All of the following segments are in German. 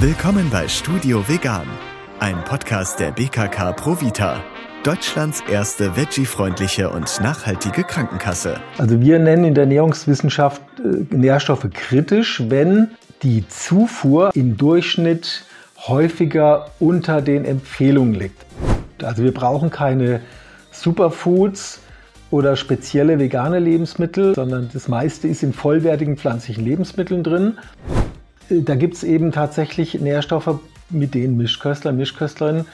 Willkommen bei Studio Vegan, ein Podcast der BKK Provita, Deutschlands erste veggie-freundliche und nachhaltige Krankenkasse. Also wir nennen in der Ernährungswissenschaft äh, Nährstoffe kritisch, wenn die Zufuhr im Durchschnitt häufiger unter den Empfehlungen liegt. Also wir brauchen keine Superfoods oder spezielle vegane Lebensmittel, sondern das meiste ist in vollwertigen pflanzlichen Lebensmitteln drin. Da gibt es eben tatsächlich Nährstoffe, mit denen Mischköstler, Mischköstlerinnen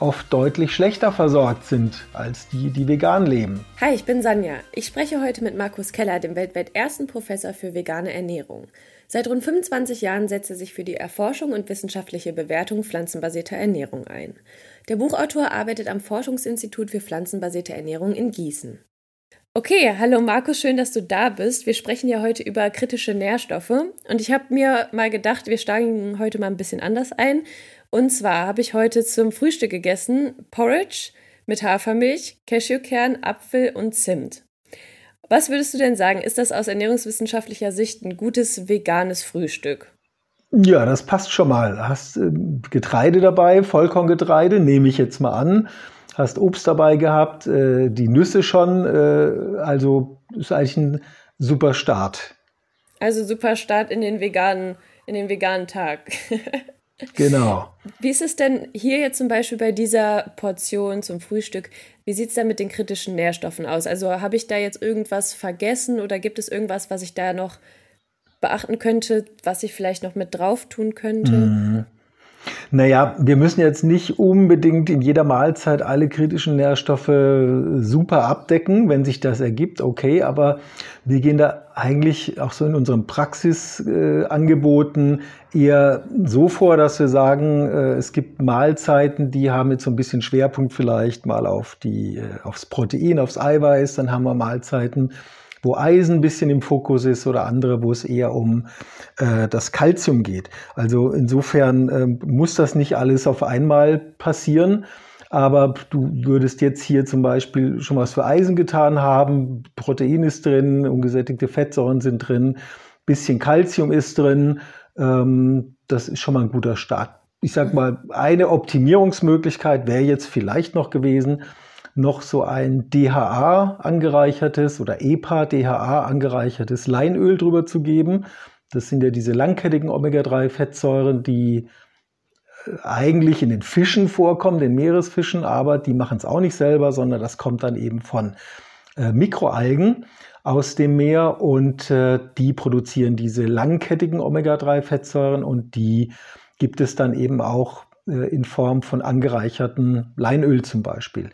oft deutlich schlechter versorgt sind als die, die vegan leben. Hi, ich bin Sanja. Ich spreche heute mit Markus Keller, dem weltweit ersten Professor für vegane Ernährung. Seit rund 25 Jahren setzt er sich für die Erforschung und wissenschaftliche Bewertung pflanzenbasierter Ernährung ein. Der Buchautor arbeitet am Forschungsinstitut für pflanzenbasierte Ernährung in Gießen. Okay, hallo Markus, schön, dass du da bist. Wir sprechen ja heute über kritische Nährstoffe und ich habe mir mal gedacht, wir steigen heute mal ein bisschen anders ein. Und zwar habe ich heute zum Frühstück gegessen Porridge mit Hafermilch, Cashewkern, Apfel und Zimt. Was würdest du denn sagen, ist das aus ernährungswissenschaftlicher Sicht ein gutes veganes Frühstück? Ja, das passt schon mal. Hast äh, Getreide dabei, Vollkorngetreide, nehme ich jetzt mal an hast Obst dabei gehabt, äh, die Nüsse schon. Äh, also ist eigentlich ein super Start. Also super Start in den veganen, in den veganen Tag. genau. Wie ist es denn hier jetzt zum Beispiel bei dieser Portion zum Frühstück? Wie sieht es da mit den kritischen Nährstoffen aus? Also habe ich da jetzt irgendwas vergessen oder gibt es irgendwas, was ich da noch beachten könnte, was ich vielleicht noch mit drauf tun könnte? Mhm. Naja, wir müssen jetzt nicht unbedingt in jeder Mahlzeit alle kritischen Nährstoffe super abdecken, wenn sich das ergibt, okay, aber wir gehen da eigentlich auch so in unseren Praxisangeboten äh, eher so vor, dass wir sagen, äh, es gibt Mahlzeiten, die haben jetzt so ein bisschen Schwerpunkt vielleicht mal auf die, äh, aufs Protein, aufs Eiweiß, dann haben wir Mahlzeiten, wo Eisen ein bisschen im Fokus ist oder andere, wo es eher um äh, das Kalzium geht. Also insofern äh, muss das nicht alles auf einmal passieren. Aber du würdest jetzt hier zum Beispiel schon was für Eisen getan haben. Protein ist drin, ungesättigte Fettsäuren sind drin, bisschen Kalzium ist drin. Ähm, das ist schon mal ein guter Start. Ich sag mal, eine Optimierungsmöglichkeit wäre jetzt vielleicht noch gewesen, noch so ein DHA angereichertes oder EPA DHA angereichertes Leinöl drüber zu geben. Das sind ja diese langkettigen Omega-3-Fettsäuren, die äh, eigentlich in den Fischen vorkommen, den Meeresfischen, aber die machen es auch nicht selber, sondern das kommt dann eben von äh, Mikroalgen aus dem Meer und äh, die produzieren diese langkettigen Omega-3-Fettsäuren und die gibt es dann eben auch äh, in Form von angereicherten Leinöl zum Beispiel.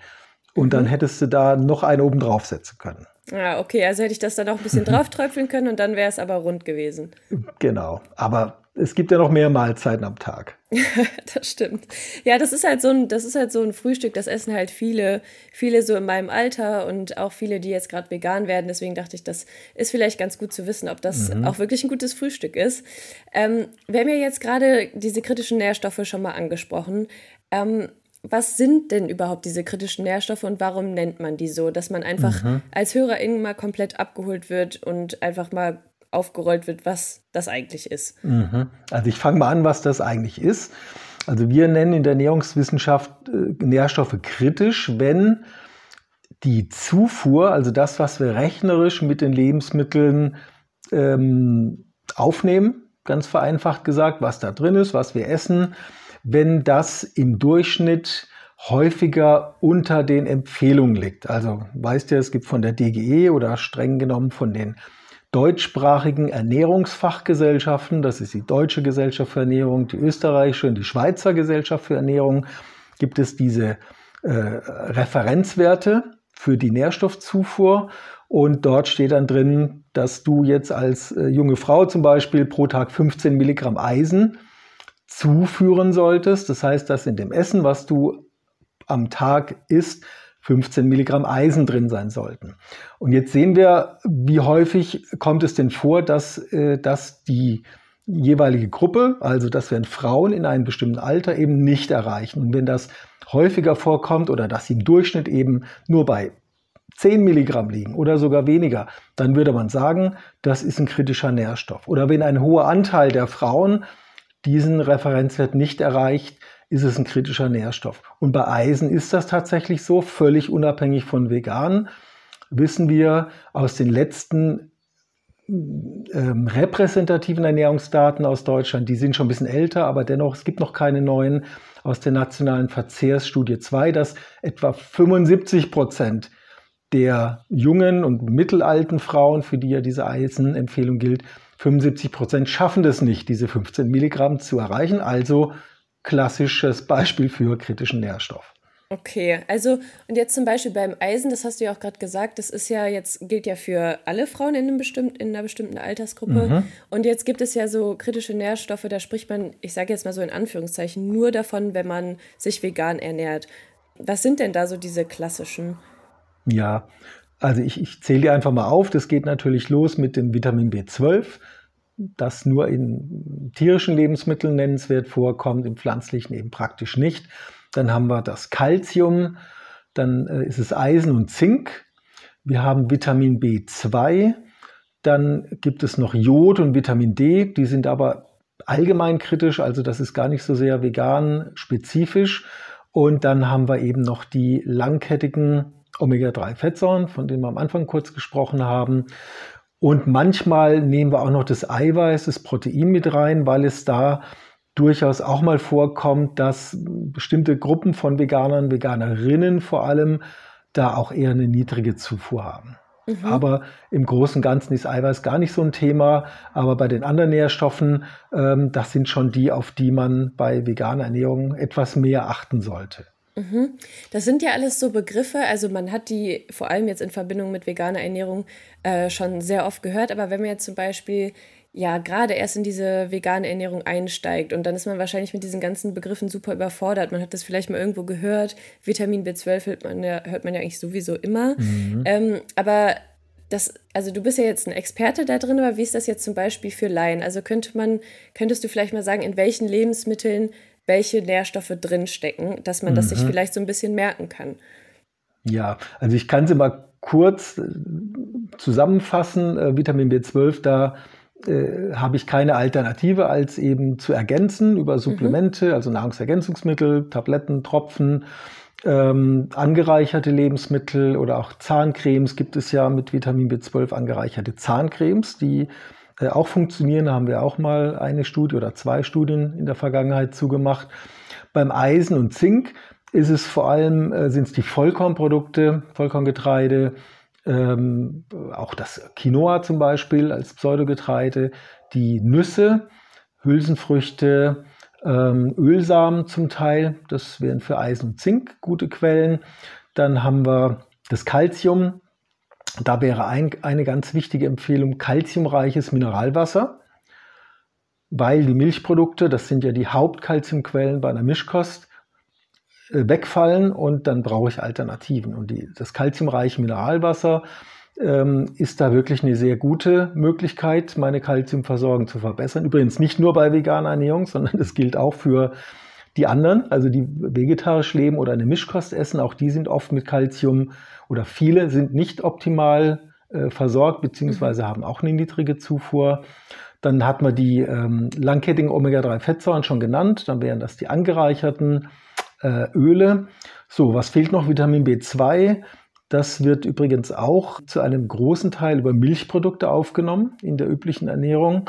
Und dann mhm. hättest du da noch eine oben draufsetzen können. Ja, okay, also hätte ich das dann auch ein bisschen drauf tröpfeln können und dann wäre es aber rund gewesen. Genau, aber es gibt ja noch mehr Mahlzeiten am Tag. das stimmt. Ja, das ist halt so ein, das ist halt so ein Frühstück, das essen halt viele, viele so in meinem Alter und auch viele, die jetzt gerade vegan werden. Deswegen dachte ich, das ist vielleicht ganz gut zu wissen, ob das mhm. auch wirklich ein gutes Frühstück ist. Ähm, wir haben ja jetzt gerade diese kritischen Nährstoffe schon mal angesprochen. Ähm, was sind denn überhaupt diese kritischen Nährstoffe und warum nennt man die so? Dass man einfach mhm. als Hörerin mal komplett abgeholt wird und einfach mal aufgerollt wird, was das eigentlich ist. Mhm. Also ich fange mal an, was das eigentlich ist. Also wir nennen in der Ernährungswissenschaft äh, Nährstoffe kritisch, wenn die Zufuhr, also das, was wir rechnerisch mit den Lebensmitteln ähm, aufnehmen, ganz vereinfacht gesagt, was da drin ist, was wir essen, wenn das im Durchschnitt häufiger unter den Empfehlungen liegt. Also weißt du, es gibt von der DGE oder streng genommen von den deutschsprachigen Ernährungsfachgesellschaften, das ist die Deutsche Gesellschaft für Ernährung, die Österreichische und die Schweizer Gesellschaft für Ernährung, gibt es diese äh, Referenzwerte für die Nährstoffzufuhr und dort steht dann drin, dass du jetzt als äh, junge Frau zum Beispiel pro Tag 15 Milligramm Eisen zuführen solltest. Das heißt, dass in dem Essen, was du am Tag isst, 15 Milligramm Eisen drin sein sollten. Und jetzt sehen wir, wie häufig kommt es denn vor, dass, äh, dass die jeweilige Gruppe, also das werden Frauen in einem bestimmten Alter eben nicht erreichen. Und wenn das häufiger vorkommt oder dass sie im Durchschnitt eben nur bei 10 Milligramm liegen oder sogar weniger, dann würde man sagen, das ist ein kritischer Nährstoff. Oder wenn ein hoher Anteil der Frauen diesen Referenzwert nicht erreicht, ist es ein kritischer Nährstoff. Und bei Eisen ist das tatsächlich so, völlig unabhängig von vegan, wissen wir aus den letzten ähm, repräsentativen Ernährungsdaten aus Deutschland, die sind schon ein bisschen älter, aber dennoch, es gibt noch keine neuen aus der nationalen Verzehrsstudie 2, dass etwa 75 Prozent der jungen und mittelalten Frauen, für die ja diese Eisenempfehlung gilt, 75 Prozent schaffen das nicht, diese 15 Milligramm zu erreichen. Also klassisches Beispiel für kritischen Nährstoff. Okay, also und jetzt zum Beispiel beim Eisen, das hast du ja auch gerade gesagt, das ist ja jetzt, gilt ja für alle Frauen in, einem bestimmt, in einer bestimmten Altersgruppe. Mhm. Und jetzt gibt es ja so kritische Nährstoffe, da spricht man, ich sage jetzt mal so in Anführungszeichen, nur davon, wenn man sich vegan ernährt. Was sind denn da so diese klassischen? Ja, also ich, ich zähle dir einfach mal auf. Das geht natürlich los mit dem Vitamin B12, das nur in tierischen Lebensmitteln nennenswert vorkommt, im pflanzlichen eben praktisch nicht. Dann haben wir das Calcium, dann äh, ist es Eisen und Zink. Wir haben Vitamin B2, dann gibt es noch Jod und Vitamin D, die sind aber allgemein kritisch, also das ist gar nicht so sehr vegan spezifisch. Und dann haben wir eben noch die langkettigen Omega-3-Fettsäuren, von denen wir am Anfang kurz gesprochen haben. Und manchmal nehmen wir auch noch das Eiweiß, das Protein mit rein, weil es da durchaus auch mal vorkommt, dass bestimmte Gruppen von Veganern, Veganerinnen vor allem, da auch eher eine niedrige Zufuhr haben. Mhm. Aber im Großen und Ganzen ist Eiweiß gar nicht so ein Thema. Aber bei den anderen Nährstoffen, ähm, das sind schon die, auf die man bei veganer Ernährung etwas mehr achten sollte. Mhm. Das sind ja alles so Begriffe, also man hat die vor allem jetzt in Verbindung mit veganer Ernährung äh, schon sehr oft gehört, aber wenn man jetzt zum Beispiel ja gerade erst in diese vegane Ernährung einsteigt und dann ist man wahrscheinlich mit diesen ganzen Begriffen super überfordert. Man hat das vielleicht mal irgendwo gehört. Vitamin B12 hört man ja, hört man ja eigentlich sowieso immer. Mhm. Ähm, aber das, also du bist ja jetzt ein Experte da drin, aber wie ist das jetzt zum Beispiel für Laien? Also könnte man, könntest du vielleicht mal sagen, in welchen Lebensmitteln welche Nährstoffe drinstecken, dass man mhm. das sich mhm. vielleicht so ein bisschen merken kann? Ja, also ich kann sie mal kurz äh, zusammenfassen. Äh, Vitamin B12, da äh, habe ich keine Alternative als eben zu ergänzen über Supplemente, mhm. also Nahrungsergänzungsmittel, Tabletten, Tropfen, ähm, angereicherte Lebensmittel oder auch Zahncremes gibt es ja mit Vitamin B12 angereicherte Zahncremes, die äh, auch funktionieren. Da haben wir auch mal eine Studie oder zwei Studien in der Vergangenheit zugemacht. Beim Eisen und Zink ist es vor allem, äh, sind es die Vollkornprodukte, Vollkorngetreide, ähm, auch das Quinoa zum Beispiel als Pseudogetreide, die Nüsse, Hülsenfrüchte, ähm, Ölsamen zum Teil, das wären für Eisen und Zink gute Quellen. Dann haben wir das Calcium, da wäre ein, eine ganz wichtige Empfehlung kalziumreiches Mineralwasser, weil die Milchprodukte, das sind ja die Hauptkalziumquellen bei einer Mischkost, äh, wegfallen und dann brauche ich Alternativen. Und die, das kalziumreiche Mineralwasser ähm, ist da wirklich eine sehr gute Möglichkeit, meine Kalziumversorgung zu verbessern. Übrigens nicht nur bei veganer Ernährung, sondern das gilt auch für die anderen, also die vegetarisch leben oder eine Mischkost essen. Auch die sind oft mit Kalzium oder viele sind nicht optimal äh, versorgt, beziehungsweise mhm. haben auch eine niedrige Zufuhr. Dann hat man die ähm, langkettigen Omega-3-Fettsäuren schon genannt. Dann wären das die angereicherten äh, Öle. So, was fehlt noch? Vitamin B2. Das wird übrigens auch zu einem großen Teil über Milchprodukte aufgenommen in der üblichen Ernährung.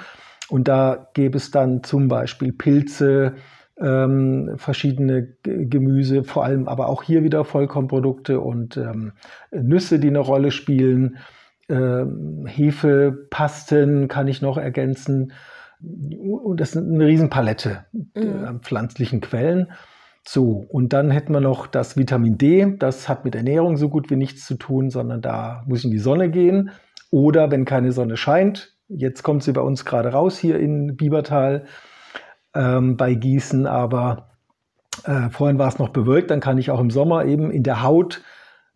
Und da gäbe es dann zum Beispiel Pilze, ähm, verschiedene Gemüse, vor allem aber auch hier wieder Vollkornprodukte und ähm, Nüsse, die eine Rolle spielen. Ähm, Hefe, Pasten kann ich noch ergänzen. Und das ist eine Riesenpalette mhm. äh, pflanzlichen Quellen. So, und dann hätten wir noch das Vitamin D. Das hat mit Ernährung so gut wie nichts zu tun, sondern da muss ich in die Sonne gehen. Oder wenn keine Sonne scheint, jetzt kommt sie bei uns gerade raus hier in Biebertal ähm, bei Gießen, aber äh, vorhin war es noch bewölkt, dann kann ich auch im Sommer eben in der Haut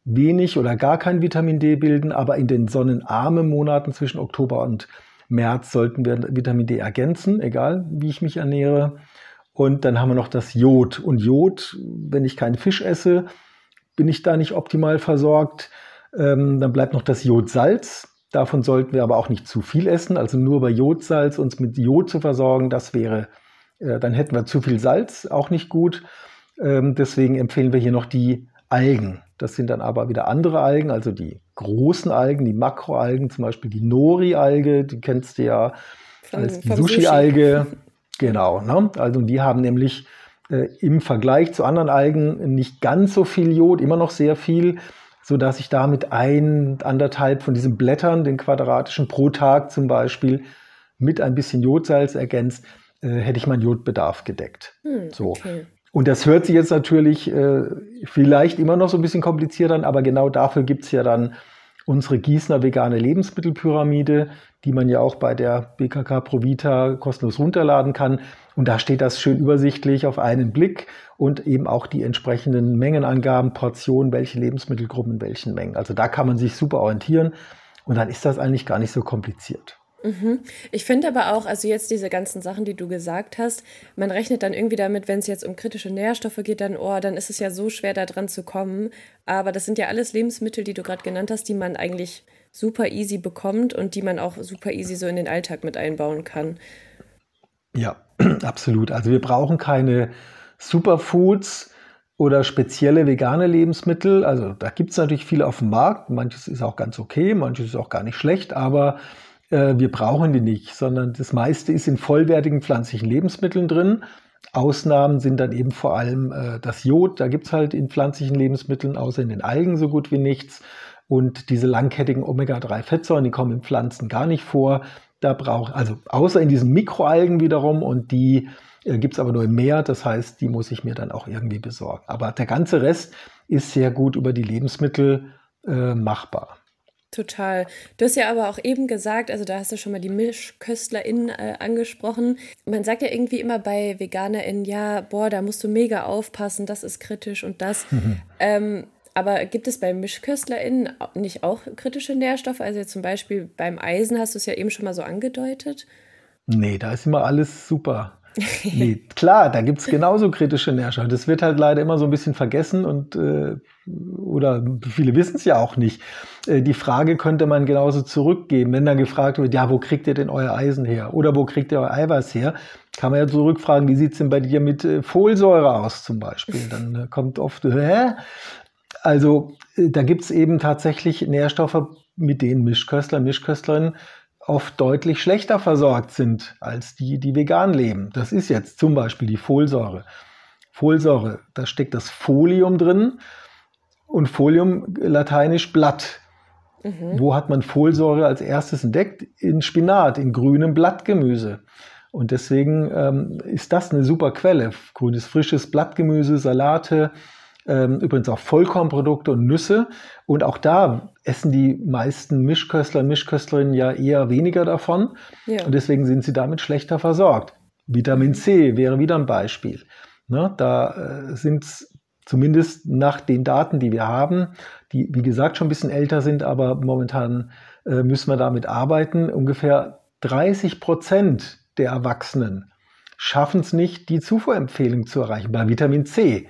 wenig oder gar kein Vitamin D bilden, aber in den sonnenarmen Monaten zwischen Oktober und März sollten wir Vitamin D ergänzen, egal wie ich mich ernähre. Und dann haben wir noch das Jod. Und Jod, wenn ich keinen Fisch esse, bin ich da nicht optimal versorgt. Ähm, dann bleibt noch das Jodsalz. Davon sollten wir aber auch nicht zu viel essen. Also nur bei Jodsalz uns mit Jod zu versorgen, das wäre dann hätten wir zu viel Salz, auch nicht gut. Ähm, deswegen empfehlen wir hier noch die Algen. Das sind dann aber wieder andere Algen, also die großen Algen, die Makroalgen, zum Beispiel die Nori-Alge, die kennst du ja als die Sushi-Alge. Sushi. Genau, ne? also die haben nämlich äh, im Vergleich zu anderen Algen nicht ganz so viel Jod, immer noch sehr viel, sodass ich damit ein, anderthalb von diesen Blättern, den quadratischen pro Tag zum Beispiel, mit ein bisschen Jodsalz ergänzt, äh, hätte ich meinen Jodbedarf gedeckt. Hm, so. Okay. Und das hört sich jetzt natürlich äh, vielleicht immer noch so ein bisschen kompliziert an, aber genau dafür gibt es ja dann unsere Gießener vegane Lebensmittelpyramide, die man ja auch bei der BKK Provita kostenlos runterladen kann. Und da steht das schön übersichtlich auf einen Blick und eben auch die entsprechenden Mengenangaben, Portionen, welche Lebensmittelgruppen in welchen Mengen. Also da kann man sich super orientieren und dann ist das eigentlich gar nicht so kompliziert. Mhm. Ich finde aber auch, also jetzt diese ganzen Sachen, die du gesagt hast, man rechnet dann irgendwie damit, wenn es jetzt um kritische Nährstoffe geht, dann, oh, dann ist es ja so schwer, da dran zu kommen. Aber das sind ja alles Lebensmittel, die du gerade genannt hast, die man eigentlich super easy bekommt und die man auch super easy so in den Alltag mit einbauen kann. Ja, absolut. Also wir brauchen keine Superfoods oder spezielle vegane Lebensmittel. Also da gibt es natürlich viele auf dem Markt. Manches ist auch ganz okay, manches ist auch gar nicht schlecht, aber äh, wir brauchen die nicht, sondern das meiste ist in vollwertigen pflanzlichen Lebensmitteln drin. Ausnahmen sind dann eben vor allem äh, das Jod, da gibt es halt in pflanzlichen Lebensmitteln, außer in den Algen so gut wie nichts. Und diese langkettigen Omega-3-Fettsäuren, die kommen in Pflanzen gar nicht vor. Da braucht, also außer in diesen Mikroalgen wiederum und die äh, gibt es aber nur im Meer, das heißt, die muss ich mir dann auch irgendwie besorgen. Aber der ganze Rest ist sehr gut über die Lebensmittel äh, machbar. Total. Du hast ja aber auch eben gesagt, also da hast du schon mal die MischköstlerInnen äh, angesprochen. Man sagt ja irgendwie immer bei VeganerInnen, ja, boah, da musst du mega aufpassen, das ist kritisch und das. Mhm. Ähm, aber gibt es bei MischköstlerInnen nicht auch kritische Nährstoffe? Also zum Beispiel beim Eisen hast du es ja eben schon mal so angedeutet. Nee, da ist immer alles super. Nee, klar, da gibt es genauso kritische Nährstoffe. Das wird halt leider immer so ein bisschen vergessen und äh, oder viele wissen es ja auch nicht. Äh, die Frage könnte man genauso zurückgeben, wenn dann gefragt wird, ja, wo kriegt ihr denn euer Eisen her? Oder wo kriegt ihr euer Eiweiß her? Kann man ja zurückfragen, wie sieht es denn bei dir mit äh, Folsäure aus zum Beispiel? Dann äh, kommt oft, hä? Also äh, da gibt es eben tatsächlich Nährstoffe, mit denen Mischköstler, Mischköstlerinnen oft deutlich schlechter versorgt sind als die, die vegan leben. Das ist jetzt zum Beispiel die Folsäure. Folsäure, da steckt das Folium drin und Folium lateinisch Blatt. Mhm. Wo hat man Folsäure als erstes entdeckt? In Spinat, in grünem Blattgemüse. Und deswegen ähm, ist das eine super Quelle. Grünes, frisches Blattgemüse, Salate, übrigens auch Vollkornprodukte und Nüsse. Und auch da essen die meisten Mischköstler und Mischköstlerinnen ja eher weniger davon. Ja. Und deswegen sind sie damit schlechter versorgt. Vitamin C wäre wieder ein Beispiel. Ne, da äh, sind zumindest nach den Daten, die wir haben, die wie gesagt schon ein bisschen älter sind, aber momentan äh, müssen wir damit arbeiten, ungefähr 30 Prozent der Erwachsenen schaffen es nicht, die Zufuhrempfehlung zu erreichen bei Vitamin C.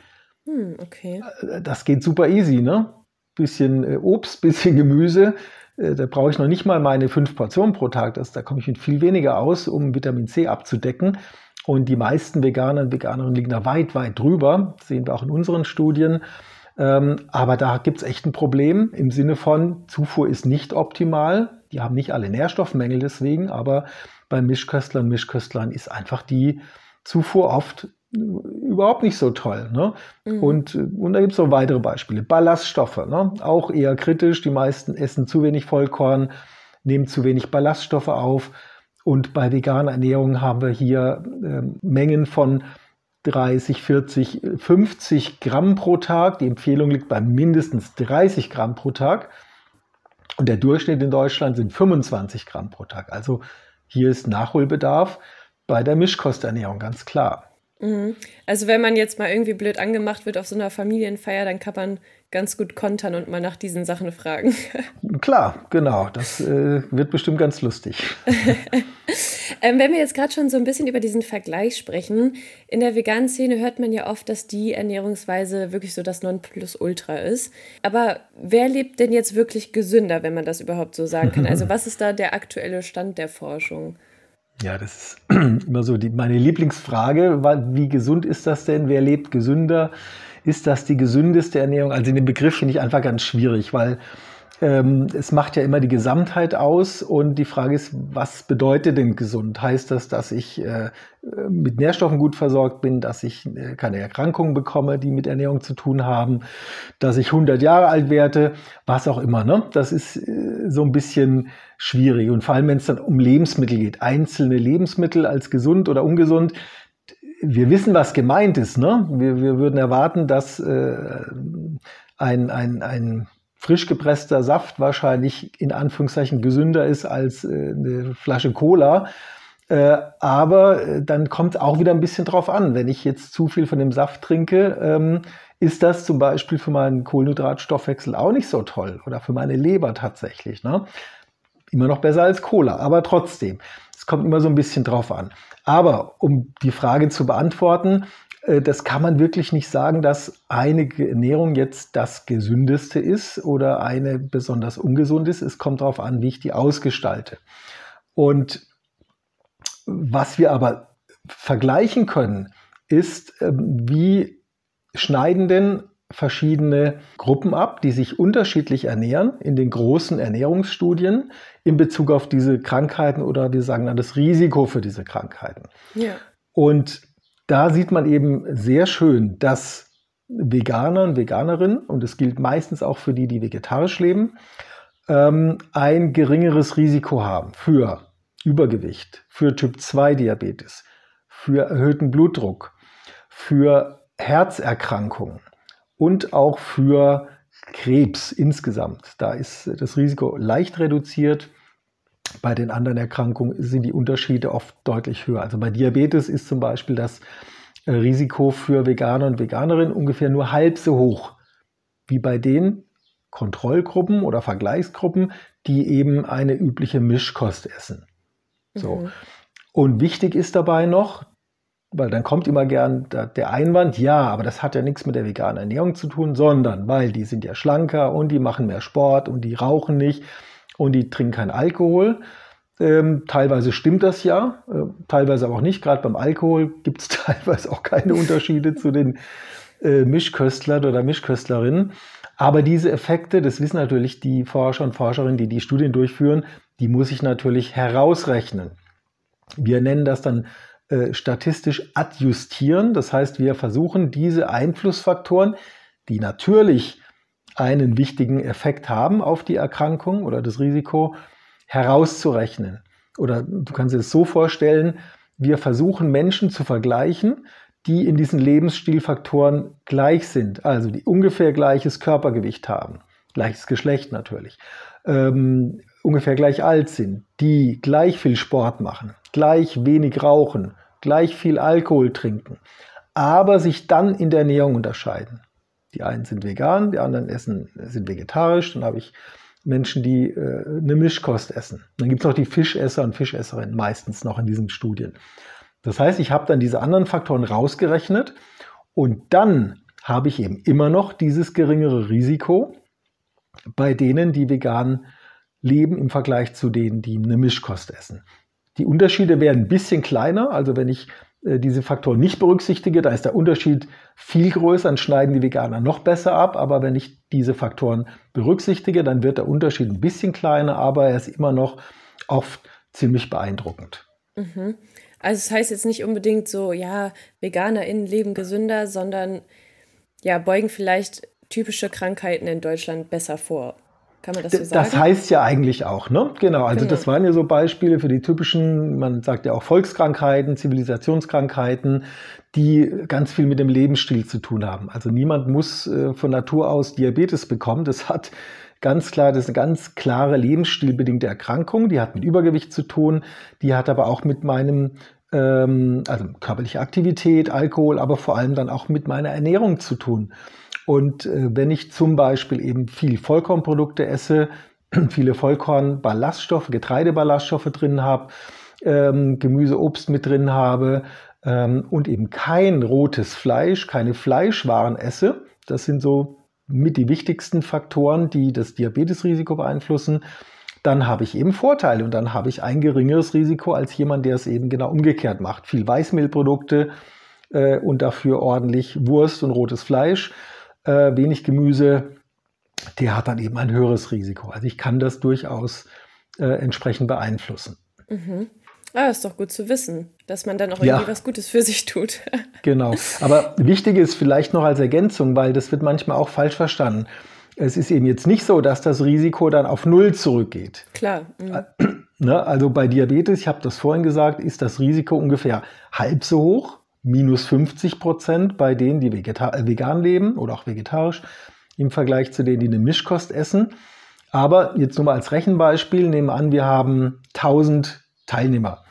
Hm, okay. Äh, das geht super easy, ne? Bisschen äh, Obst, bisschen Gemüse. Äh, da brauche ich noch nicht mal meine fünf Portionen pro Tag. Das, da komme ich mit viel weniger aus, um Vitamin C abzudecken. Und die meisten Veganer und Veganerinnen liegen da weit, weit drüber. Das sehen wir auch in unseren Studien. Ähm, aber da gibt es echt ein Problem im Sinne von, Zufuhr ist nicht optimal. Die haben nicht alle Nährstoffmängel deswegen, aber bei Mischköstlern und Mischköstlern ist einfach die Zufuhr oft überhaupt nicht so toll. Ne? Mhm. Und, und da gibt es noch weitere Beispiele. Ballaststoffe, ne? auch eher kritisch. Die meisten essen zu wenig Vollkorn, nehmen zu wenig Ballaststoffe auf. Und bei veganer Ernährung haben wir hier äh, Mengen von 30, 40, 50 Gramm pro Tag. Die Empfehlung liegt bei mindestens 30 Gramm pro Tag. Und der Durchschnitt in Deutschland sind 25 Gramm pro Tag. Also hier ist Nachholbedarf bei der Mischkosternährung, ganz klar. Mhm. Also wenn man jetzt mal irgendwie blöd angemacht wird auf so einer Familienfeier, dann kann man ganz gut kontern und mal nach diesen Sachen fragen. Klar, genau. Das äh, wird bestimmt ganz lustig. ähm, wenn wir jetzt gerade schon so ein bisschen über diesen Vergleich sprechen, in der veganen Szene hört man ja oft, dass die Ernährungsweise wirklich so das Nonplusultra ist. Aber wer lebt denn jetzt wirklich gesünder, wenn man das überhaupt so sagen kann? Also was ist da der aktuelle Stand der Forschung? Ja, das ist immer so die, meine Lieblingsfrage. Wie gesund ist das denn? Wer lebt gesünder? Ist das die gesündeste Ernährung? Also den Begriff finde ich einfach ganz schwierig, weil ähm, es macht ja immer die Gesamtheit aus und die Frage ist, was bedeutet denn gesund? Heißt das, dass ich äh, mit Nährstoffen gut versorgt bin, dass ich äh, keine Erkrankungen bekomme, die mit Ernährung zu tun haben, dass ich 100 Jahre alt werde, was auch immer. Ne? Das ist äh, so ein bisschen schwierig und vor allem, wenn es dann um Lebensmittel geht, einzelne Lebensmittel als gesund oder ungesund. Wir wissen, was gemeint ist. Ne? Wir, wir würden erwarten, dass äh, ein, ein, ein frisch gepresster Saft wahrscheinlich in Anführungszeichen gesünder ist als äh, eine Flasche Cola. Äh, aber äh, dann kommt es auch wieder ein bisschen drauf an. Wenn ich jetzt zu viel von dem Saft trinke, ähm, ist das zum Beispiel für meinen Kohlenhydratstoffwechsel auch nicht so toll oder für meine Leber tatsächlich. Ne? Immer noch besser als Cola, aber trotzdem. Es kommt immer so ein bisschen drauf an. Aber um die Frage zu beantworten, das kann man wirklich nicht sagen, dass eine Ernährung jetzt das gesündeste ist oder eine besonders ungesund ist. Es kommt darauf an, wie ich die ausgestalte. Und was wir aber vergleichen können, ist, ähm, wie schneiden denn verschiedene Gruppen ab, die sich unterschiedlich ernähren in den großen Ernährungsstudien in Bezug auf diese Krankheiten oder wir sagen dann das Risiko für diese Krankheiten. Ja. Und da sieht man eben sehr schön, dass Veganer und Veganerinnen, und es gilt meistens auch für die, die vegetarisch leben, ähm, ein geringeres Risiko haben für Übergewicht, für Typ-2-Diabetes, für erhöhten Blutdruck, für Herzerkrankungen und auch für Krebs insgesamt. Da ist das Risiko leicht reduziert bei den anderen Erkrankungen sind die Unterschiede oft deutlich höher. Also bei Diabetes ist zum Beispiel das äh, Risiko für Veganer und Veganerinnen ungefähr nur halb so hoch wie bei den Kontrollgruppen oder Vergleichsgruppen, die eben eine übliche Mischkost essen. So. Mhm. Und wichtig ist dabei noch, weil dann kommt immer gern der Einwand, ja, aber das hat ja nichts mit der veganen Ernährung zu tun, sondern weil die sind ja schlanker und die machen mehr Sport und die rauchen nicht und die trinken keinen Alkohol. Ähm, teilweise stimmt das ja, äh, teilweise aber auch nicht. Gerade beim Alkohol gibt es teilweise auch keine Unterschiede zu den äh, Mischköstlern oder Mischköstlerinnen. Aber diese Effekte, das wissen natürlich die Forscher und Forscherinnen, die die Studien durchführen, die muss ich natürlich herausrechnen. Wir nennen das dann äh, statistisch adjustieren. Das heißt, wir versuchen diese Einflussfaktoren, die natürlich einen wichtigen Effekt haben auf die Erkrankung oder das Risiko herauszurechnen. Oder du kannst es so vorstellen, wir versuchen Menschen zu vergleichen, die in diesen Lebensstilfaktoren gleich sind, also die ungefähr gleiches Körpergewicht haben, gleiches Geschlecht natürlich, ähm, ungefähr gleich alt sind, die gleich viel Sport machen, gleich wenig rauchen, gleich viel Alkohol trinken, aber sich dann in der Ernährung unterscheiden. Die einen sind vegan, die anderen essen, sind vegetarisch. Dann habe ich Menschen, die äh, eine Mischkost essen. Dann gibt es noch die Fischesser und Fischesserinnen meistens noch in diesen Studien. Das heißt, ich habe dann diese anderen Faktoren rausgerechnet und dann habe ich eben immer noch dieses geringere Risiko bei denen, die vegan leben im Vergleich zu denen, die eine Mischkost essen. Die Unterschiede werden ein bisschen kleiner. Also wenn ich diese Faktoren nicht berücksichtige, da ist der Unterschied viel größer, dann schneiden die Veganer noch besser ab. Aber wenn ich diese Faktoren berücksichtige, dann wird der Unterschied ein bisschen kleiner, aber er ist immer noch oft ziemlich beeindruckend. Mhm. Also es das heißt jetzt nicht unbedingt so, ja, VeganerInnen leben gesünder, sondern ja, beugen vielleicht typische Krankheiten in Deutschland besser vor. Kann man das so sagen? Das heißt ja eigentlich auch, ne? Genau, also genau. das waren ja so Beispiele für die typischen, man sagt ja auch Volkskrankheiten, Zivilisationskrankheiten, die ganz viel mit dem Lebensstil zu tun haben. Also niemand muss äh, von Natur aus Diabetes bekommen. Das hat ganz klar, das ist eine ganz klare lebensstilbedingte Erkrankung. Die hat mit Übergewicht zu tun. Die hat aber auch mit meinem ähm, also körperliche Aktivität, Alkohol, aber vor allem dann auch mit meiner Ernährung zu tun. Und äh, wenn ich zum Beispiel eben viel Vollkornprodukte esse, viele Vollkornballaststoffe, Getreideballaststoffe drin habe, ähm, Gemüse, Obst mit drin habe ähm, und eben kein rotes Fleisch, keine Fleischwaren esse, das sind so mit die wichtigsten Faktoren, die das Diabetesrisiko beeinflussen, dann habe ich eben Vorteile und dann habe ich ein geringeres Risiko als jemand, der es eben genau umgekehrt macht. Viel Weißmehlprodukte äh, und dafür ordentlich Wurst und rotes Fleisch, äh, wenig Gemüse, der hat dann eben ein höheres Risiko. Also ich kann das durchaus äh, entsprechend beeinflussen. Mhm. Ah, ist doch gut zu wissen, dass man dann auch irgendwie ja. was Gutes für sich tut. genau. Aber wichtig ist vielleicht noch als Ergänzung, weil das wird manchmal auch falsch verstanden. Es ist eben jetzt nicht so, dass das Risiko dann auf Null zurückgeht. Klar. Mhm. Ne, also bei Diabetes, ich habe das vorhin gesagt, ist das Risiko ungefähr halb so hoch, minus 50 Prozent bei denen, die äh, vegan leben oder auch vegetarisch, im Vergleich zu denen, die eine Mischkost essen. Aber jetzt nur mal als Rechenbeispiel, nehmen wir an, wir haben 1000 Teilnehmer.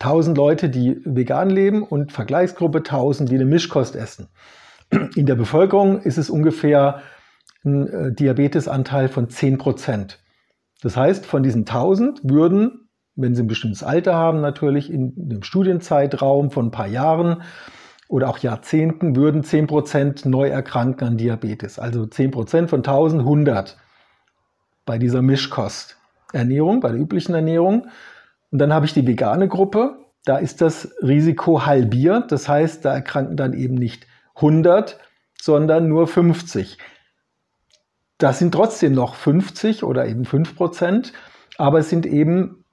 1000 Leute, die vegan leben und Vergleichsgruppe 1000, die eine Mischkost essen. In der Bevölkerung ist es ungefähr ein äh, Diabetesanteil von 10 Prozent. Das heißt, von diesen 1000 würden, wenn sie ein bestimmtes Alter haben, natürlich in dem Studienzeitraum von ein paar Jahren oder auch Jahrzehnten, würden 10 Prozent neu erkranken an Diabetes. Also 10 Prozent von 1000, 100 bei dieser Mischkosternährung, bei der üblichen Ernährung. Und dann habe ich die vegane Gruppe. Da ist das Risiko halbiert. Das heißt, da erkranken dann eben nicht 100, sondern nur 50. Das sind trotzdem noch 50 oder eben 5 Prozent, aber es sind eben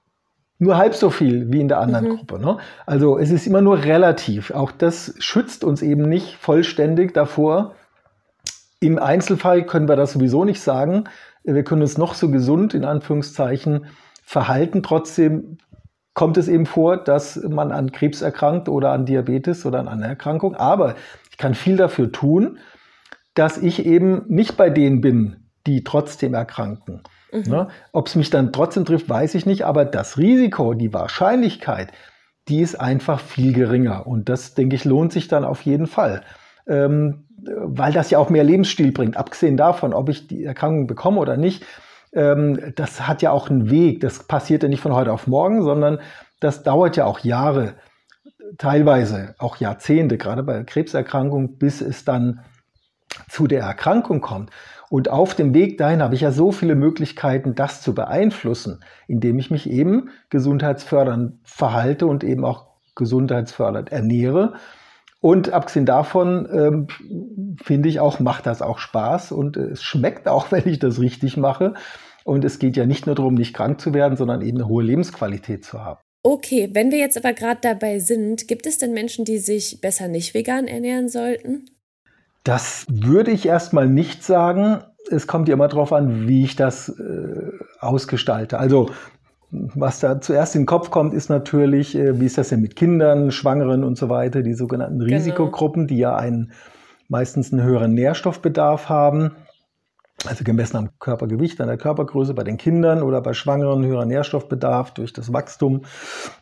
nur halb so viel wie in der anderen mhm. Gruppe. Ne? Also es ist immer nur relativ. Auch das schützt uns eben nicht vollständig davor. Im Einzelfall können wir das sowieso nicht sagen. Wir können uns noch so gesund in Anführungszeichen verhalten. Trotzdem kommt es eben vor, dass man an Krebs erkrankt oder an Diabetes oder an einer Erkrankung. Aber ich kann viel dafür tun, dass ich eben nicht bei denen bin, die trotzdem erkranken. Mhm. Ne? Ob es mich dann trotzdem trifft, weiß ich nicht, aber das Risiko, die Wahrscheinlichkeit, die ist einfach viel geringer. Und das, denke ich, lohnt sich dann auf jeden Fall. Ähm, weil das ja auch mehr Lebensstil bringt. Abgesehen davon, ob ich die Erkrankung bekomme oder nicht, ähm, das hat ja auch einen Weg. Das passiert ja nicht von heute auf morgen, sondern das dauert ja auch Jahre, teilweise auch Jahrzehnte, gerade bei Krebserkrankungen, bis es dann zu der Erkrankung kommt. Und auf dem Weg dahin habe ich ja so viele Möglichkeiten, das zu beeinflussen, indem ich mich eben gesundheitsfördernd verhalte und eben auch gesundheitsfördernd ernähre. Und abgesehen davon ähm, finde ich auch, macht das auch Spaß und es schmeckt auch, wenn ich das richtig mache. Und es geht ja nicht nur darum, nicht krank zu werden, sondern eben eine hohe Lebensqualität zu haben. Okay, wenn wir jetzt aber gerade dabei sind, gibt es denn Menschen, die sich besser nicht vegan ernähren sollten? Das würde ich erstmal nicht sagen. Es kommt ja immer darauf an, wie ich das äh, ausgestalte. Also was da zuerst in den Kopf kommt, ist natürlich, äh, wie ist das denn mit Kindern, Schwangeren und so weiter, die sogenannten genau. Risikogruppen, die ja einen meistens einen höheren Nährstoffbedarf haben also gemessen am Körpergewicht, an der Körpergröße bei den Kindern oder bei Schwangeren höherer Nährstoffbedarf durch das Wachstum,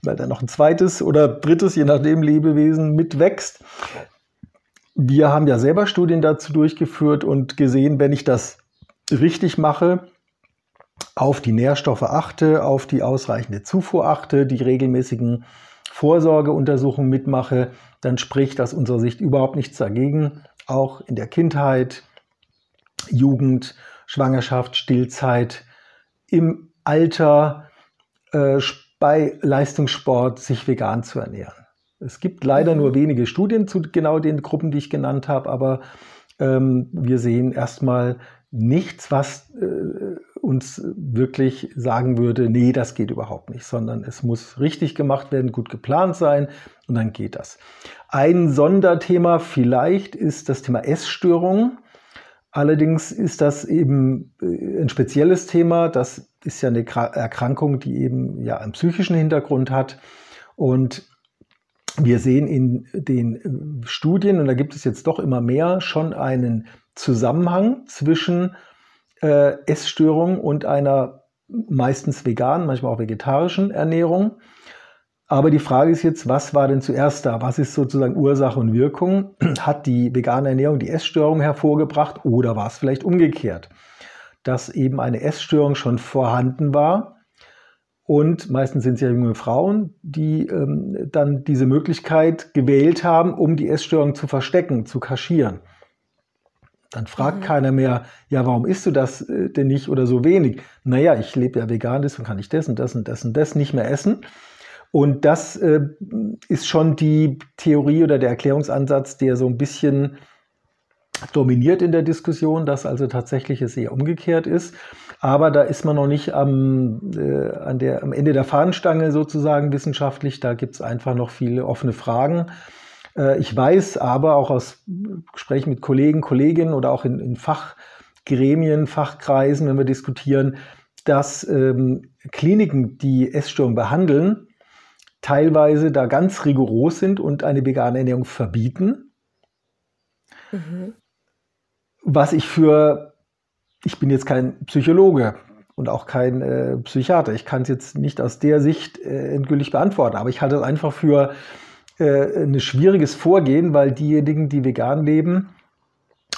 weil dann noch ein zweites oder drittes, je nachdem, Lebewesen mitwächst. Wir haben ja selber Studien dazu durchgeführt und gesehen, wenn ich das richtig mache, auf die Nährstoffe achte, auf die ausreichende Zufuhr achte, die regelmäßigen Vorsorgeuntersuchungen mitmache, dann spricht aus unserer Sicht überhaupt nichts dagegen, auch in der Kindheit, Jugend, Schwangerschaft, Stillzeit, im Alter äh, bei Leistungssport sich vegan zu ernähren. Es gibt leider nur wenige Studien zu genau den Gruppen, die ich genannt habe, aber ähm, wir sehen erstmal nichts, was äh, uns wirklich sagen würde, nee, das geht überhaupt nicht, sondern es muss richtig gemacht werden, gut geplant sein und dann geht das. Ein Sonderthema vielleicht ist das Thema Essstörungen. Allerdings ist das eben äh, ein spezielles Thema. Das ist ja eine Erkrankung, die eben ja einen psychischen Hintergrund hat. Und wir sehen in den äh, Studien, und da gibt es jetzt doch immer mehr, schon einen Zusammenhang zwischen äh, Essstörung und einer meistens veganen, manchmal auch vegetarischen Ernährung. Aber die Frage ist jetzt, was war denn zuerst da? Was ist sozusagen Ursache und Wirkung? Hat die vegane Ernährung die Essstörung hervorgebracht oder war es vielleicht umgekehrt? Dass eben eine Essstörung schon vorhanden war und meistens sind es ja junge Frauen, die ähm, dann diese Möglichkeit gewählt haben, um die Essstörung zu verstecken, zu kaschieren. Dann fragt mhm. keiner mehr, ja, warum isst du das äh, denn nicht oder so wenig? Naja, ich lebe ja vegan, deswegen kann ich das und das und das und das nicht mehr essen. Und das äh, ist schon die Theorie oder der Erklärungsansatz, der so ein bisschen dominiert in der Diskussion, dass also tatsächlich es eher umgekehrt ist. Aber da ist man noch nicht am, äh, an der, am Ende der Fahnenstange sozusagen wissenschaftlich. Da gibt es einfach noch viele offene Fragen. Äh, ich weiß aber auch aus Gesprächen mit Kollegen, Kolleginnen oder auch in, in Fachgremien, Fachkreisen, wenn wir diskutieren, dass ähm, Kliniken, die Essstörungen behandeln, teilweise da ganz rigoros sind und eine vegane Ernährung verbieten. Mhm. Was ich für, ich bin jetzt kein Psychologe und auch kein äh, Psychiater, ich kann es jetzt nicht aus der Sicht äh, endgültig beantworten, aber ich halte es einfach für äh, ein schwieriges Vorgehen, weil diejenigen, die vegan leben,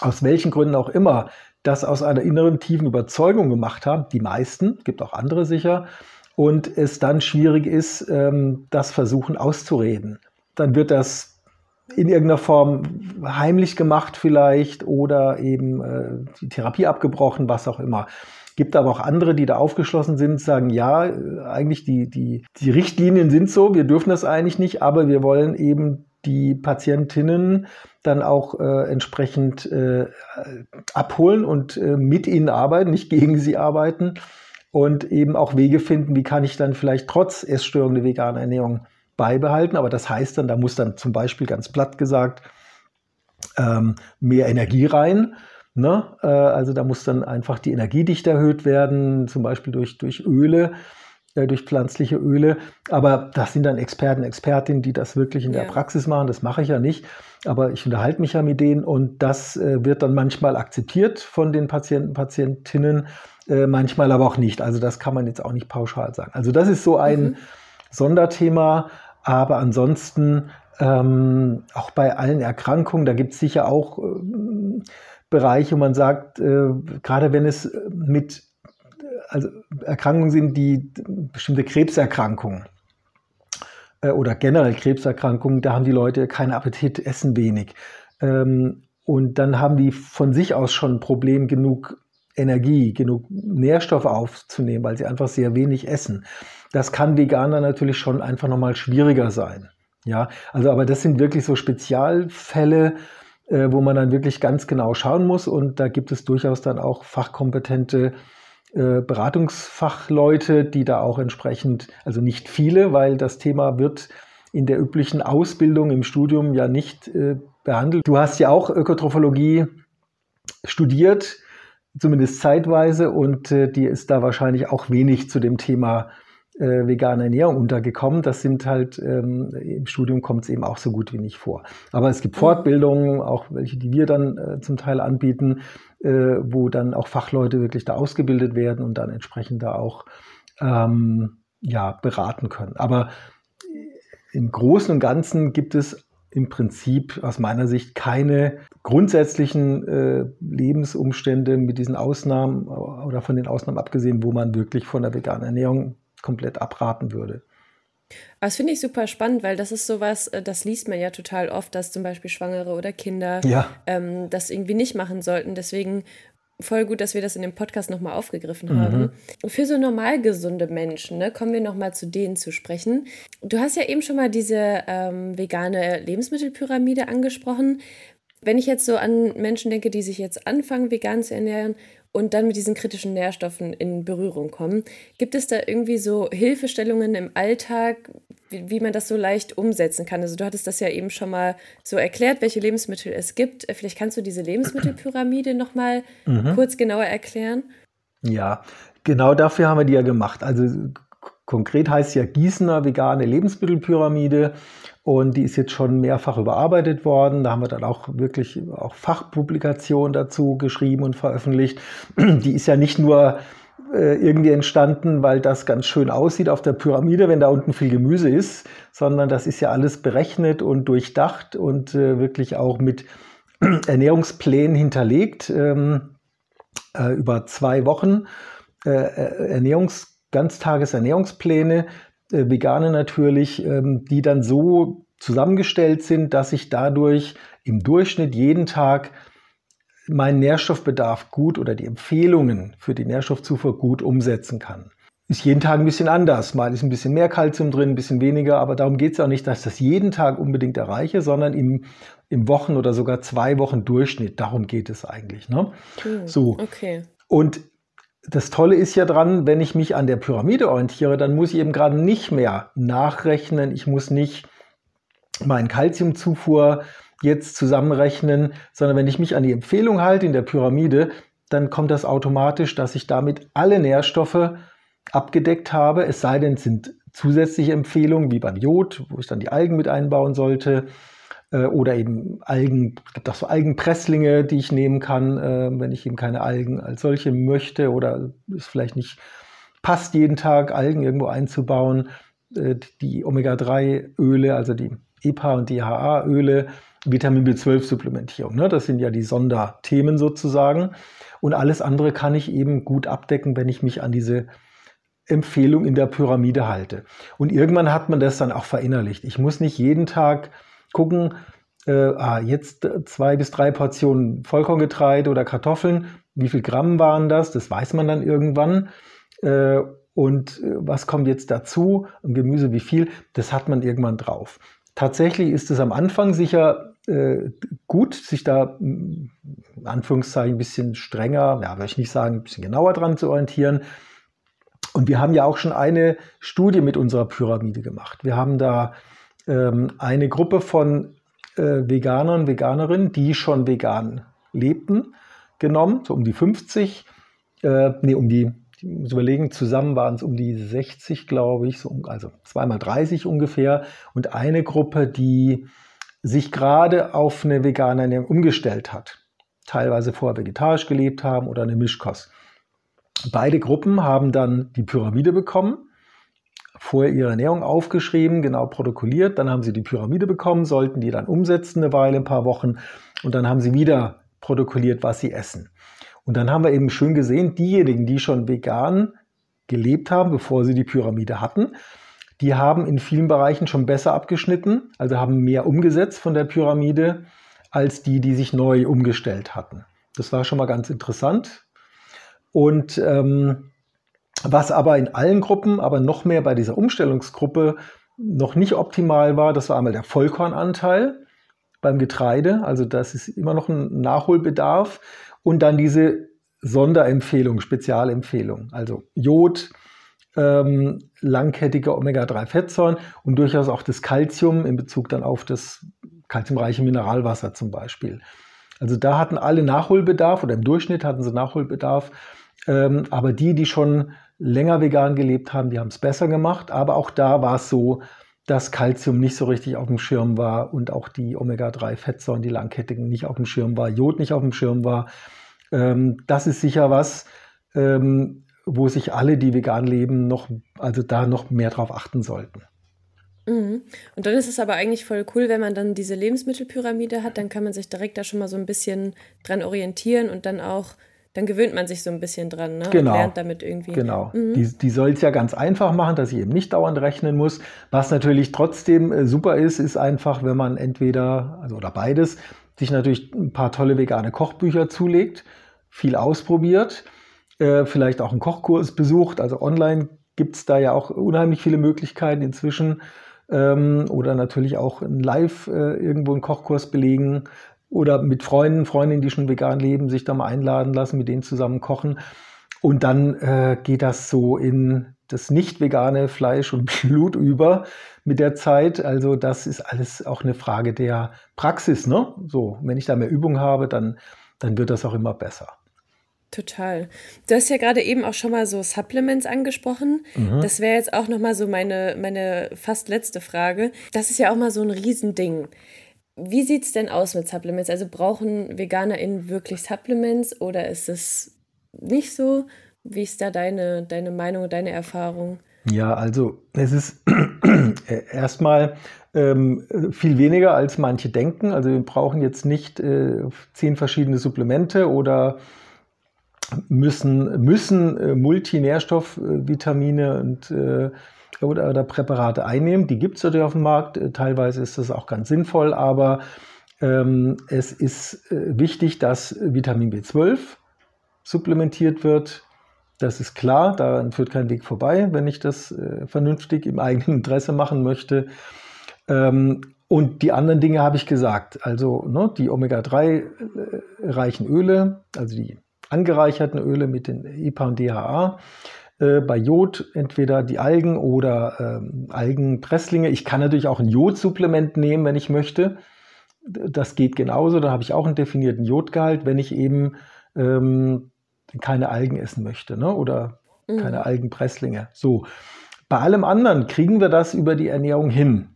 aus welchen Gründen auch immer, das aus einer inneren tiefen Überzeugung gemacht haben, die meisten, gibt auch andere sicher, und es dann schwierig ist, ähm, das versuchen auszureden. Dann wird das in irgendeiner Form heimlich gemacht vielleicht oder eben äh, die Therapie abgebrochen, was auch immer. Gibt aber auch andere, die da aufgeschlossen sind, sagen, ja, eigentlich die, die, die Richtlinien sind so, wir dürfen das eigentlich nicht, aber wir wollen eben die Patientinnen dann auch äh, entsprechend äh, abholen und äh, mit ihnen arbeiten, nicht gegen sie arbeiten und eben auch Wege finden, wie kann ich dann vielleicht trotz Essstörung eine vegane Ernährung beibehalten. Aber das heißt dann, da muss dann zum Beispiel ganz platt gesagt ähm, mehr Energie rein. Ne? Äh, also da muss dann einfach die Energiedichte erhöht werden, zum Beispiel durch, durch Öle, äh, durch pflanzliche Öle. Aber das sind dann Experten, Expertinnen, die das wirklich in ja. der Praxis machen. Das mache ich ja nicht. Aber ich unterhalte mich ja mit denen und das äh, wird dann manchmal akzeptiert von den Patienten, Patientinnen äh, manchmal aber auch nicht. Also das kann man jetzt auch nicht pauschal sagen. Also das ist so ein mhm. Sonderthema, aber ansonsten ähm, auch bei allen Erkrankungen, da gibt es sicher auch äh, Bereiche, wo man sagt, äh, gerade wenn es mit also Erkrankungen sind, die bestimmte Krebserkrankungen äh, oder generell Krebserkrankungen, da haben die Leute keinen Appetit, essen wenig. Ähm, und dann haben die von sich aus schon ein Problem genug Energie, genug Nährstoffe aufzunehmen, weil sie einfach sehr wenig essen. Das kann Veganer natürlich schon einfach nochmal schwieriger sein. Ja, also aber das sind wirklich so Spezialfälle, äh, wo man dann wirklich ganz genau schauen muss und da gibt es durchaus dann auch fachkompetente äh, Beratungsfachleute, die da auch entsprechend, also nicht viele, weil das Thema wird in der üblichen Ausbildung im Studium ja nicht äh, behandelt. Du hast ja auch Ökotrophologie studiert zumindest zeitweise und äh, die ist da wahrscheinlich auch wenig zu dem Thema äh, vegane Ernährung untergekommen. Das sind halt, ähm, im Studium kommt es eben auch so gut wie nicht vor. Aber es gibt mhm. Fortbildungen, auch welche, die wir dann äh, zum Teil anbieten, äh, wo dann auch Fachleute wirklich da ausgebildet werden und dann entsprechend da auch ähm, ja, beraten können. Aber im Großen und Ganzen gibt es im Prinzip aus meiner Sicht keine grundsätzlichen äh, Lebensumstände mit diesen Ausnahmen oder von den Ausnahmen abgesehen, wo man wirklich von der veganen Ernährung komplett abraten würde. Das finde ich super spannend, weil das ist sowas, äh, das liest man ja total oft, dass zum Beispiel Schwangere oder Kinder ja. ähm, das irgendwie nicht machen sollten. Deswegen voll gut, dass wir das in dem Podcast nochmal aufgegriffen mhm. haben. Für so normal gesunde Menschen, ne, kommen wir nochmal zu denen zu sprechen. Du hast ja eben schon mal diese ähm, vegane Lebensmittelpyramide angesprochen. Wenn ich jetzt so an Menschen denke, die sich jetzt anfangen, vegan zu ernähren und dann mit diesen kritischen Nährstoffen in Berührung kommen, gibt es da irgendwie so Hilfestellungen im Alltag, wie, wie, man das so leicht umsetzen kann. Also du hattest das ja eben schon mal so erklärt, welche Lebensmittel es gibt. Äh, vielleicht kannst du diese Lebensmittelpyramide noch mal mhm. kurz genauer erklären. Ja, genau dafür haben wir die ja gemacht. Also konkret heißt ja Gießener vegane Lebensmittelpyramide und die ist jetzt schon mehrfach überarbeitet worden. Da haben wir dann auch wirklich auch Fachpublikationen dazu geschrieben und veröffentlicht. Die ist ja nicht nur äh, irgendwie entstanden, weil das ganz schön aussieht auf der Pyramide, wenn da unten viel Gemüse ist, sondern das ist ja alles berechnet und durchdacht und äh, wirklich auch mit Ernährungsplänen hinterlegt ähm, äh, über zwei Wochen. Äh, äh, Ernährungs Ganztagesernährungspläne, äh, vegane natürlich, ähm, die dann so zusammengestellt sind, dass ich dadurch im Durchschnitt jeden Tag meinen Nährstoffbedarf gut oder die Empfehlungen für die Nährstoffzufuhr gut umsetzen kann. Ist jeden Tag ein bisschen anders. Mal ist ein bisschen mehr Kalzium drin, ein bisschen weniger, aber darum geht es auch nicht, dass ich das jeden Tag unbedingt erreiche, sondern im, im Wochen- oder sogar zwei Wochen Durchschnitt. Darum geht es eigentlich. Ne? Hm, so. Okay. Und das Tolle ist ja dran, wenn ich mich an der Pyramide orientiere, dann muss ich eben gerade nicht mehr nachrechnen. Ich muss nicht meinen Kalziumzufuhr jetzt zusammenrechnen, sondern wenn ich mich an die Empfehlung halte in der Pyramide, dann kommt das automatisch, dass ich damit alle Nährstoffe abgedeckt habe. Es sei denn, es sind zusätzliche Empfehlungen wie beim Jod, wo ich dann die Algen mit einbauen sollte. Äh, oder eben Algen, gibt auch so Algenpresslinge, die ich nehmen kann, äh, wenn ich eben keine Algen als solche möchte oder es vielleicht nicht passt, jeden Tag Algen irgendwo einzubauen. Äh, die Omega-3-Öle, also die EPA und DHA-Öle, Vitamin B12-Supplementierung. Ne? Das sind ja die Sonderthemen sozusagen. Und alles andere kann ich eben gut abdecken, wenn ich mich an diese Empfehlung in der Pyramide halte. Und irgendwann hat man das dann auch verinnerlicht. Ich muss nicht jeden Tag gucken, äh, ah, jetzt zwei bis drei Portionen Vollkorngetreide oder Kartoffeln. Wie viel Gramm waren das? Das weiß man dann irgendwann. Äh, und äh, was kommt jetzt dazu? Und Gemüse wie viel? Das hat man irgendwann drauf. Tatsächlich ist es am Anfang sicher äh, gut, sich da in Anführungszeichen ein bisschen strenger, ja, würde ich nicht sagen, ein bisschen genauer dran zu orientieren. Und wir haben ja auch schon eine Studie mit unserer Pyramide gemacht. Wir haben da ähm, eine Gruppe von äh, Veganern, Veganerinnen, die schon vegan lebten, genommen, so um die 50, äh, nee, um die, ich muss überlegen, zusammen waren es um die 60, glaube ich, so, also zweimal 30 ungefähr. Und eine Gruppe, die sich gerade auf eine vegane Ernährung umgestellt hat, teilweise vorher vegetarisch gelebt haben oder eine Mischkost. Beide Gruppen haben dann die Pyramide bekommen, vorher ihre Ernährung aufgeschrieben, genau protokolliert, dann haben sie die Pyramide bekommen, sollten die dann umsetzen eine Weile, ein paar Wochen und dann haben sie wieder protokolliert, was sie essen. Und dann haben wir eben schön gesehen, diejenigen, die schon vegan gelebt haben, bevor sie die Pyramide hatten, die haben in vielen Bereichen schon besser abgeschnitten, also haben mehr umgesetzt von der Pyramide, als die, die sich neu umgestellt hatten. Das war schon mal ganz interessant. Und ähm, was aber in allen Gruppen, aber noch mehr bei dieser Umstellungsgruppe noch nicht optimal war, das war einmal der Vollkornanteil beim Getreide. Also das ist immer noch ein Nachholbedarf. Und dann diese Sonderempfehlung, Spezialempfehlung. Also Jod, ähm, langkettige Omega-3-Fettsäuren und durchaus auch das Calcium in Bezug dann auf das kalziumreiche Mineralwasser zum Beispiel. Also da hatten alle Nachholbedarf oder im Durchschnitt hatten sie Nachholbedarf. Ähm, aber die, die schon länger vegan gelebt haben, die haben es besser gemacht. Aber auch da war es so, dass Calcium nicht so richtig auf dem Schirm war und auch die Omega-3-Fettsäuren, die langkettigen, nicht auf dem Schirm war, Jod nicht auf dem Schirm war. Ähm, das ist sicher was, ähm, wo sich alle, die vegan leben, noch, also da noch mehr drauf achten sollten. Mhm. Und dann ist es aber eigentlich voll cool, wenn man dann diese Lebensmittelpyramide hat, dann kann man sich direkt da schon mal so ein bisschen dran orientieren und dann auch, dann gewöhnt man sich so ein bisschen dran ne? genau. und lernt damit irgendwie. Genau. Mhm. Die, die soll es ja ganz einfach machen, dass ich eben nicht dauernd rechnen muss. Was natürlich trotzdem äh, super ist, ist einfach, wenn man entweder, also oder beides, sich natürlich ein paar tolle vegane Kochbücher zulegt, viel ausprobiert äh, vielleicht auch einen Kochkurs besucht. Also online gibt es da ja auch unheimlich viele Möglichkeiten inzwischen. Ähm, oder natürlich auch live äh, irgendwo einen Kochkurs belegen oder mit Freunden, Freundinnen, die schon vegan leben, sich da mal einladen lassen, mit denen zusammen kochen. Und dann äh, geht das so in das nicht vegane Fleisch und Blut über mit der Zeit. Also das ist alles auch eine Frage der Praxis. Ne? So, wenn ich da mehr Übung habe, dann, dann wird das auch immer besser. Total. Du hast ja gerade eben auch schon mal so Supplements angesprochen. Mhm. Das wäre jetzt auch noch mal so meine, meine fast letzte Frage. Das ist ja auch mal so ein Riesending. Wie sieht es denn aus mit Supplements? Also brauchen VeganerInnen wirklich Supplements oder ist es nicht so? Wie ist da deine, deine Meinung, deine Erfahrung? Ja, also es ist erstmal ähm, viel weniger als manche denken. Also wir brauchen jetzt nicht äh, zehn verschiedene Supplemente oder müssen, müssen äh, Multinährstoffvitamine und äh, oder, oder Präparate einnehmen. Die gibt es natürlich auf dem Markt. Äh, teilweise ist das auch ganz sinnvoll, aber Ähm, es ist äh, wichtig, dass Vitamin B12 supplementiert wird. Das ist klar, daran führt kein Weg vorbei, wenn ich das äh, vernünftig im eigenen Interesse machen möchte. Ähm, und die anderen Dinge habe ich gesagt. Also ne, die Omega-3-reichen äh, Öle, also die angereicherten Öle mit den EPA und DHA. Äh, bei Jod entweder die Algen oder ähm, Algenpresslinge. Ich kann natürlich auch ein Jodsupplement nehmen, wenn ich möchte. Das geht genauso. Da habe ich auch einen definierten Jodgehalt, wenn ich eben ähm, keine Algen essen möchte ne? oder mhm. keine Algenpresslinge. So. Bei allem anderen kriegen wir das über die Ernährung hin.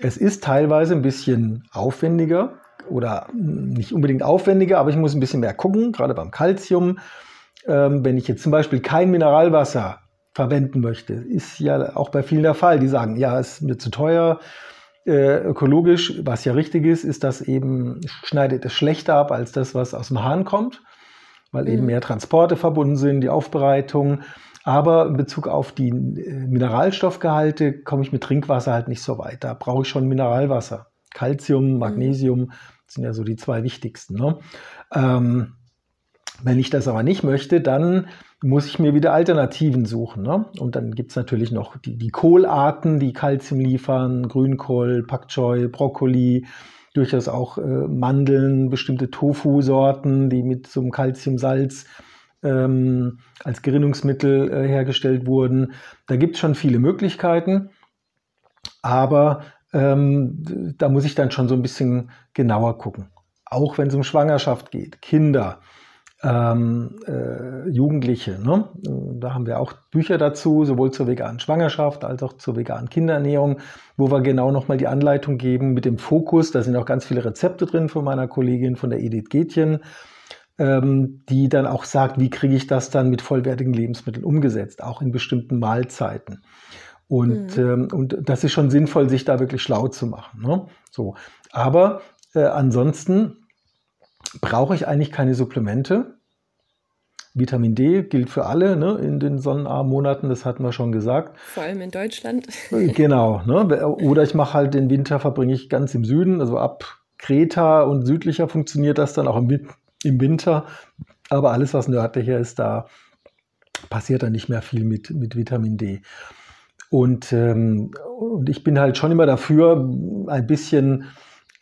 Es ist teilweise ein bisschen aufwendiger oder nicht unbedingt aufwendiger, aber ich muss ein bisschen mehr gucken, gerade beim Kalzium. Ähm, wenn ich jetzt zum Beispiel kein Mineralwasser verwenden möchte, ist ja auch bei vielen der Fall. Die sagen, ja, ist mir zu teuer. Äh, ökologisch, was ja richtig ist, ist das eben, schneidet es schlechter ab als das, was aus dem Hahn kommt, weil mhm. eben mehr Transporte verbunden sind, die Aufbereitung. Aber in Bezug auf die äh, Mineralstoffgehalte komme ich mit Trinkwasser halt nicht so weit. Da brauche ich schon Mineralwasser. Calcium, mhm. Magnesium sind ja so die zwei wichtigsten. Ne? Ähm, wenn ich das aber nicht möchte, dann muss ich mir wieder Alternativen suchen. Ne? Und dann gibt es natürlich noch die, die Kohlarten, die Calcium liefern, Grünkohl, Pak Choi, Brokkoli, durchaus auch äh, Mandeln, bestimmte Tofu-Sorten, die mit so einem Calciumsalz ähm, als Gerinnungsmittel äh, hergestellt wurden. Da gibt es schon viele Möglichkeiten, aber ähm, da muss ich dann schon so ein bisschen genauer gucken. Auch wenn es um Schwangerschaft geht, Kinder, ähm, äh, Jugendliche. Ne? Da haben wir auch Bücher dazu, sowohl zur veganen Schwangerschaft als auch zur veganen Kinderernährung, wo wir genau nochmal die Anleitung geben mit dem Fokus. Da sind auch ganz viele Rezepte drin von meiner Kollegin von der Edith Gätjen ähm, die dann auch sagt, wie kriege ich das dann mit vollwertigen Lebensmitteln umgesetzt, auch in bestimmten Mahlzeiten. Und, mhm. ähm, und das ist schon sinnvoll, sich da wirklich schlau zu machen. Ne? So. Aber äh, ansonsten brauche ich eigentlich keine Supplemente. Vitamin D gilt für alle ne, in den sonnenarmen Monaten, das hatten wir schon gesagt. Vor allem in Deutschland. Äh, genau. Ne? Oder ich mache halt den Winter, verbringe ich ganz im Süden, also ab Kreta und südlicher funktioniert das dann auch im, im Winter. Aber alles, was nördlicher ist, da passiert dann nicht mehr viel mit, mit Vitamin D. Und, ähm, und ich bin halt schon immer dafür, ein bisschen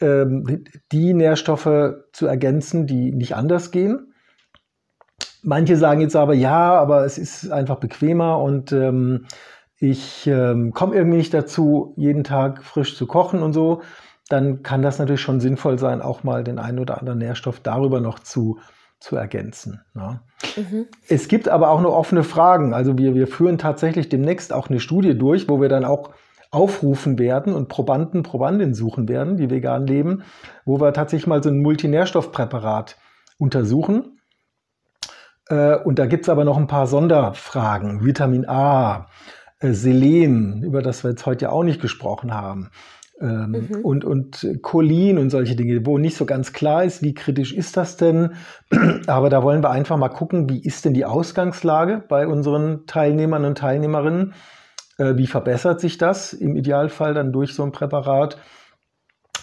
ähm, die Nährstoffe zu ergänzen, die nicht anders gehen. Manche sagen jetzt aber, ja, aber es ist einfach bequemer und ähm, ich ähm, komme irgendwie nicht dazu, jeden Tag frisch zu kochen und so dann kann das natürlich schon sinnvoll sein, auch mal den einen oder anderen Nährstoff darüber noch zu, zu ergänzen. Ne? Mhm. Es gibt aber auch noch offene Fragen. Also wir, wir führen tatsächlich demnächst auch eine Studie durch, wo wir dann auch aufrufen werden und Probanden, Probandinnen suchen werden, die vegan leben, wo wir tatsächlich mal so ein Multinährstoffpräparat untersuchen. Äh, und da gibt es aber noch ein paar Sonderfragen. Vitamin A, äh, Selen, über das wir jetzt heute ja auch nicht gesprochen haben ähm, mhm. und, und Cholin und solche Dinge, wo nicht so ganz klar ist, wie kritisch ist das denn. Aber da wollen wir einfach mal gucken, wie ist denn die Ausgangslage bei unseren Teilnehmern und Teilnehmerinnen? Äh, wie verbessert sich das im Idealfall dann durch so ein Präparat?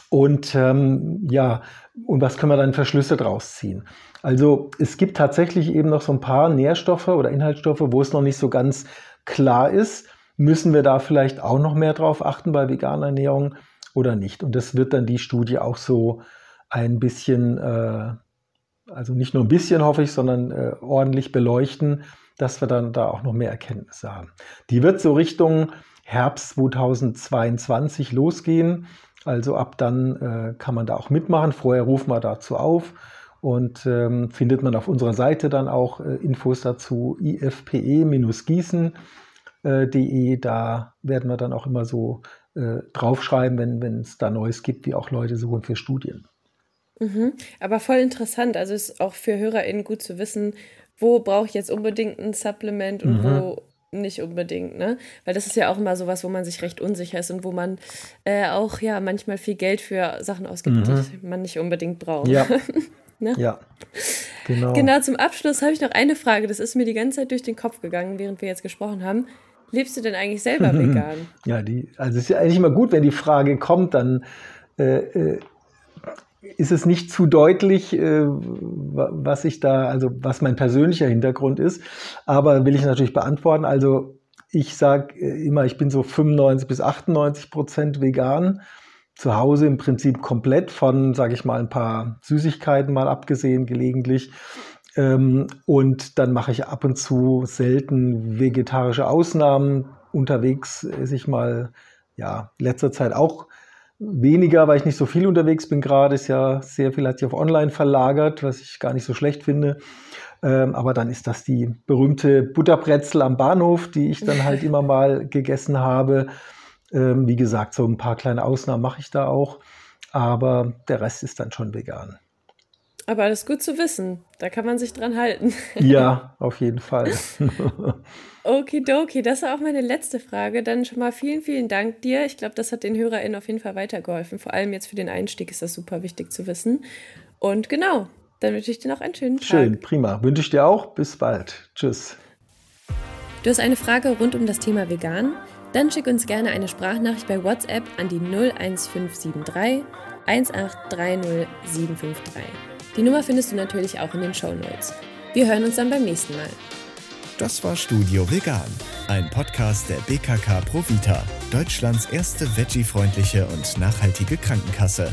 Und ähm, ja, und was können wir dann für Schlüsse draus ziehen? Also es gibt tatsächlich eben noch so ein paar Nährstoffe oder Inhaltsstoffe, wo es noch nicht so ganz klar ist Müssen wir da vielleicht auch noch mehr drauf achten bei veganer Ernährung oder nicht? Und das wird dann die Studie auch so ein bisschen, äh, also nicht nur ein bisschen hoffe ich, sondern äh, ordentlich beleuchten, dass wir dann da auch noch mehr Erkenntnisse haben. Die wird so Richtung Herbst 2022 losgehen. Also ab dann äh, kann man da auch mitmachen. Vorher rufen wir dazu auf und ähm, findet man auf unserer Seite dann auch äh, Infos dazu ifpe-gießen äh. Da werden wir dann auch immer so äh, draufschreiben, wenn es da Neues gibt, wie auch Leute suchen für Studien. Mhm. Aber voll interessant. Also ist auch für HörerInnen gut zu wissen, wo brauche ich jetzt unbedingt ein Supplement und mhm. wo nicht unbedingt, ne? Weil das ist ja auch immer sowas, wo man sich recht unsicher ist und wo man äh, auch ja manchmal viel Geld für Sachen ausgibt, mhm. die man nicht unbedingt braucht. Ja. ne? Ja. Genau. Genau, zum Abschluss habe ich noch eine Frage. Das ist mir die ganze Zeit durch den Kopf gegangen, während wir jetzt gesprochen haben. Lebst du denn eigentlich selber vegan? Ja, die, also es ist ja eigentlich immer gut, wenn die Frage kommt, dann äh, äh, ist es nicht zu deutlich, äh, was ich da, also was mein persönlicher Hintergrund ist. Aber will ich natürlich beantworten. Also ich sage äh, immer, ich bin so 95 bis 98 Prozent vegan. Zu Hause im Prinzip komplett von, sage ich mal, ein paar Süßigkeiten mal abgesehen, gelegentlich. Ähm, und dann mache ich ab und zu selten vegetarische Ausnahmen. Unterwegs esse ich mal, ja, letzter Zeit auch weniger, weil ich nicht so viel unterwegs bin gerade. Ist ja sehr viel hat sich auf Online verlagert, was ich gar nicht so schlecht finde. Ähm, aber dann ist das die berühmte Butterbrezel am Bahnhof, die ich dann halt immer mal gegessen habe. Ähm, wie gesagt, so ein paar kleine Ausnahmen mache ich da auch. Aber der Rest ist dann schon vegan. Aber das ist gut zu wissen. Da kann man sich dran halten. Ja, auf jeden Fall. Okidoki, das war auch meine letzte Frage. Dann schon mal vielen, vielen Dank dir. Ich glaube, das hat den HörerInnen auf jeden Fall weitergeholfen. Vor allem jetzt für den Einstieg ist das super wichtig zu wissen. Und genau, dann wünsche ich dir noch einen schönen Tag. Schön, prima. Wünsche ich dir auch. Bis bald. Tschüss. Du hast eine Frage rund um das Thema Vegan? Dann schick uns gerne eine Sprachnachricht bei WhatsApp an die 01573 1830753. Die Nummer findest du natürlich auch in den Show Notes. Wir hören uns dann beim nächsten Mal. Das war Studio Vegan, ein Podcast der BKK Provita, Deutschlands erste veggie-freundliche und nachhaltige Krankenkasse.